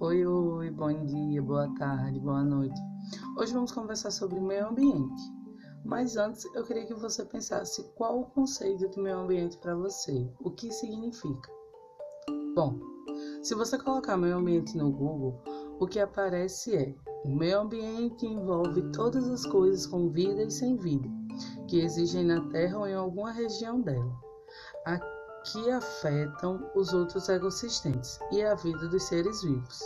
Oi, oi, bom dia, boa tarde, boa noite. Hoje vamos conversar sobre meio ambiente. Mas antes, eu queria que você pensasse qual o conceito de meio ambiente para você, o que significa. Bom, se você colocar meio ambiente no Google, o que aparece é: o meio ambiente envolve todas as coisas com vida e sem vida que existem na Terra ou em alguma região dela. Aqui que afetam os outros ecossistemas e a vida dos seres vivos.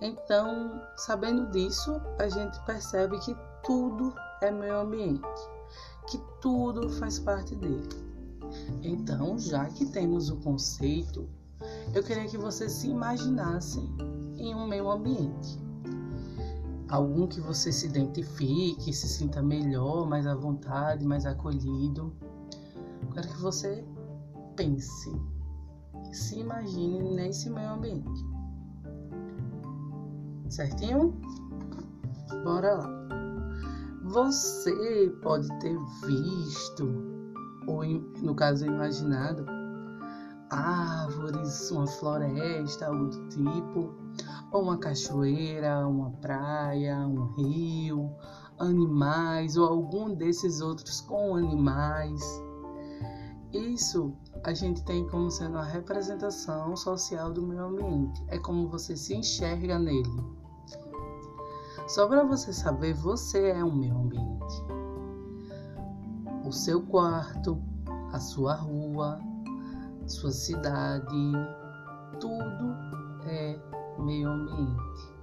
Então, sabendo disso, a gente percebe que tudo é meio ambiente, que tudo faz parte dele. Então, já que temos o conceito, eu queria que você se imaginasse em um meio ambiente. Algum que você se identifique, se sinta melhor, mais à vontade, mais acolhido. Quero que você pense, se imagine nesse meio ambiente. Certinho? Bora lá. Você pode ter visto, ou no caso imaginado, árvores, uma floresta, algo do tipo, ou uma cachoeira, uma praia, um rio, animais, ou algum desses outros com animais. Isso a gente tem como sendo a representação social do meio ambiente. É como você se enxerga nele. Só para você saber, você é um meio ambiente. O seu quarto, a sua rua, sua cidade, tudo é meio ambiente.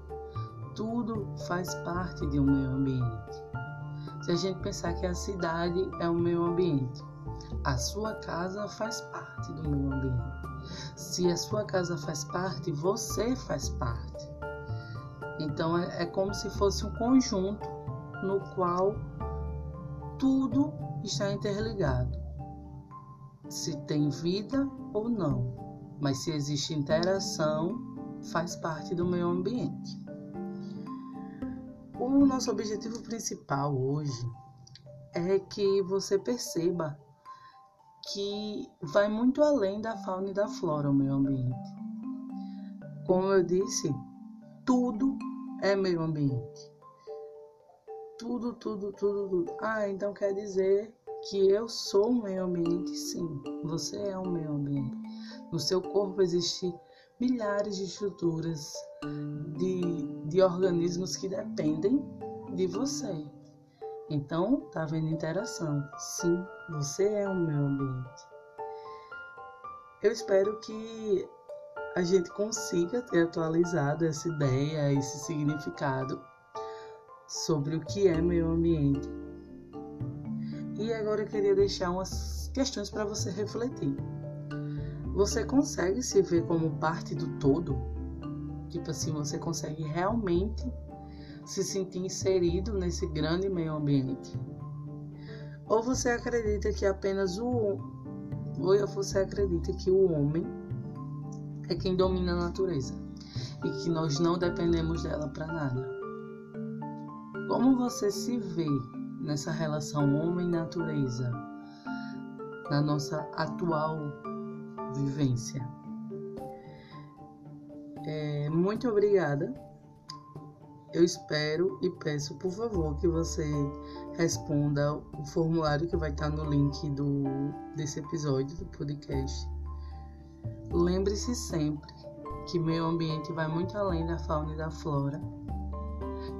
Tudo faz parte de um meio ambiente. Se a gente pensar que a cidade é um meio ambiente, a sua casa faz parte do meio ambiente. Se a sua casa faz parte, você faz parte. Então é, é como se fosse um conjunto no qual tudo está interligado. Se tem vida ou não, mas se existe interação, faz parte do meio ambiente. O nosso objetivo principal hoje é que você perceba que vai muito além da fauna e da flora, o meio ambiente. Como eu disse, tudo é meio ambiente. Tudo, tudo, tudo, tudo. Ah, então quer dizer que eu sou um meio ambiente? Sim, você é um meio ambiente. No seu corpo existem milhares de estruturas de, de organismos que dependem de você. Então, tá havendo interação. Sim, você é o meu ambiente. Eu espero que a gente consiga ter atualizado essa ideia, esse significado sobre o que é meio ambiente. E agora eu queria deixar umas questões para você refletir. Você consegue se ver como parte do todo? Tipo assim, você consegue realmente se sentir inserido nesse grande meio ambiente? Ou você acredita que apenas o ou você acredita que o homem é quem domina a natureza e que nós não dependemos dela para nada? Como você se vê nessa relação homem-natureza na nossa atual vivência? É, muito obrigada eu espero e peço, por favor, que você responda o formulário que vai estar no link do, desse episódio do podcast. Lembre-se sempre que meio ambiente vai muito além da fauna e da flora.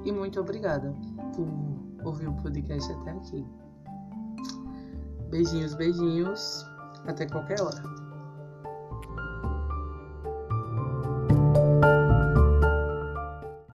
E muito obrigada por ouvir o podcast até aqui. Beijinhos, beijinhos. Até qualquer hora.